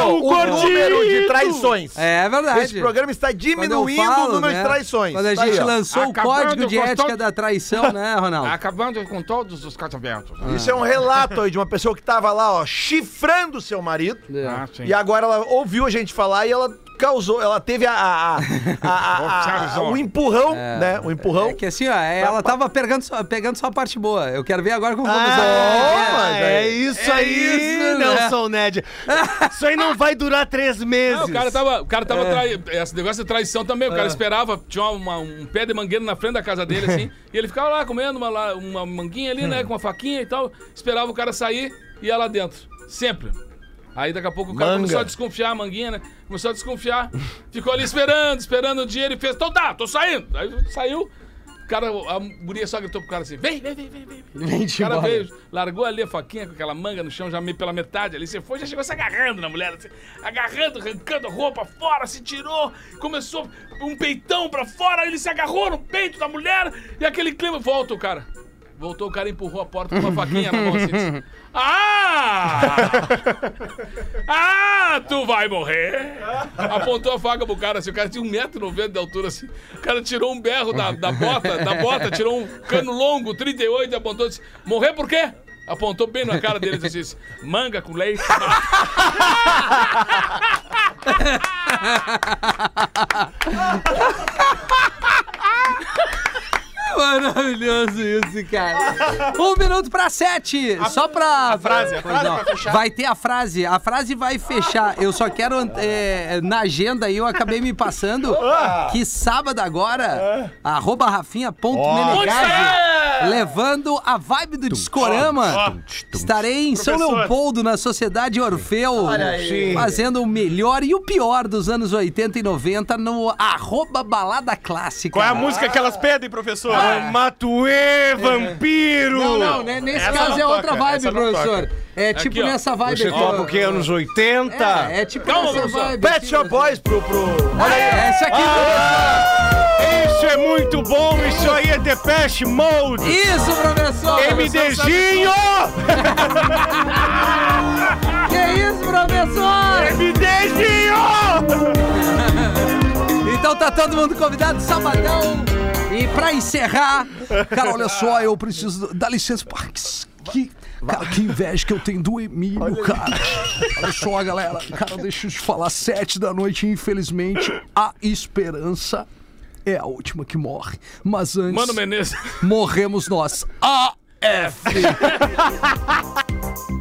o o, número de traições. É verdade. Esse programa está diminuindo falo, o número né, de traições. Quando a Tá gente aí, ó. lançou o Acabando código de ética todo- da traição, né, Ronaldo? Acabando com todos os casamentos. Isso é um relato aí de uma pessoa que tava lá, ó, chifrando seu marido. Ah, sim. E agora ela ouviu a gente falar e ela causou, ela teve a, a- a- a- o empurrão, né? O empurrão. É que assim, ó, ela tava pegando só, pegando só a parte boa. Eu quero ver agora como Ah, começou. mas é, aí- isso é aí, isso, né? Nelson Ned. Isso aí não vai durar três meses. Não, o cara tava, o cara tava É. trai... Esse negócio de traição também. O cara esperava, tinha uma- um pé de mangueira na frente da casa dele, assim. (laughs) e ele ficava lá comendo uma, uma manguinha ali, Hum. né? Com uma faquinha e tal. Esperava o cara sair e ia lá dentro. Sempre. Aí daqui a pouco o cara Manga. começou a desconfiar, a manguinha, né? Começou a desconfiar. Ficou ali esperando, esperando o dia. Ele fez, então tá, tô saindo. Aí saiu. O cara, a guria só gritou pro cara assim: vem, vem, vem, vem, vem. (laughs) Vem O cara veio, largou ali a faquinha com aquela manga no chão, já meio pela metade ali. Você foi, já chegou se agarrando na mulher, assim, agarrando, arrancando a roupa fora, se tirou, começou um peitão pra fora, ele se agarrou no peito da mulher e aquele clima. Volta o cara. Voltou, o cara empurrou a porta com uma faquinha na mão assim. (laughs) ah! (laughs) Ah, tu vai morrer! Apontou a faca pro cara, assim, o cara tinha 1,90m de altura, assim. O cara tirou um berro da, da bota, da bota, tirou um cano longo, 38, e apontou e disse: Morrer por quê? Apontou bem na cara dele e disse: Manga com leite. (laughs) Maravilhoso isso, cara. (laughs) Um minuto pra sete. Só pra. a frase, a frase não. pra fechar. Vai ter a frase. A frase vai fechar. Eu só quero. é, na agenda aí, eu acabei me passando que sábado agora, arroba rafinha.menegazzi, levando a vibe do Discorama. Estarei em São Professor. Leopoldo, na Sociedade Orfeu, fazendo o melhor e o pior dos anos 80 e 90 no arroba balada clássica. Qual é a música que elas pedem, professor? Matuê, vampiro! Não, não, né, nesse Essa caso não é toca, outra vibe, essa professor. É tipo Aqui, nessa vibe Você aqui. toca o quê? Anos 80? É, é tipo Calma, nessa vibe. Pet Shop? Boys pro. pro... Olha aí. É, esse aqui, Isso é muito bom, isso aí é Depeche Mode! Isso, professor! MDzinho! (laughs) Que isso, professor? MDzinho! (laughs) Então tá todo mundo convidado, sabadão. E pra encerrar, cara, olha só, eu preciso dar licença. Pá, Que, cara, que inveja que eu tenho do Emílio, cara. Olha só, galera. Cara, deixa eu te falar. Sete da noite, infelizmente, a esperança é a última que morre. Mas antes, Mano Menezes. morremos nós. AF. (laughs)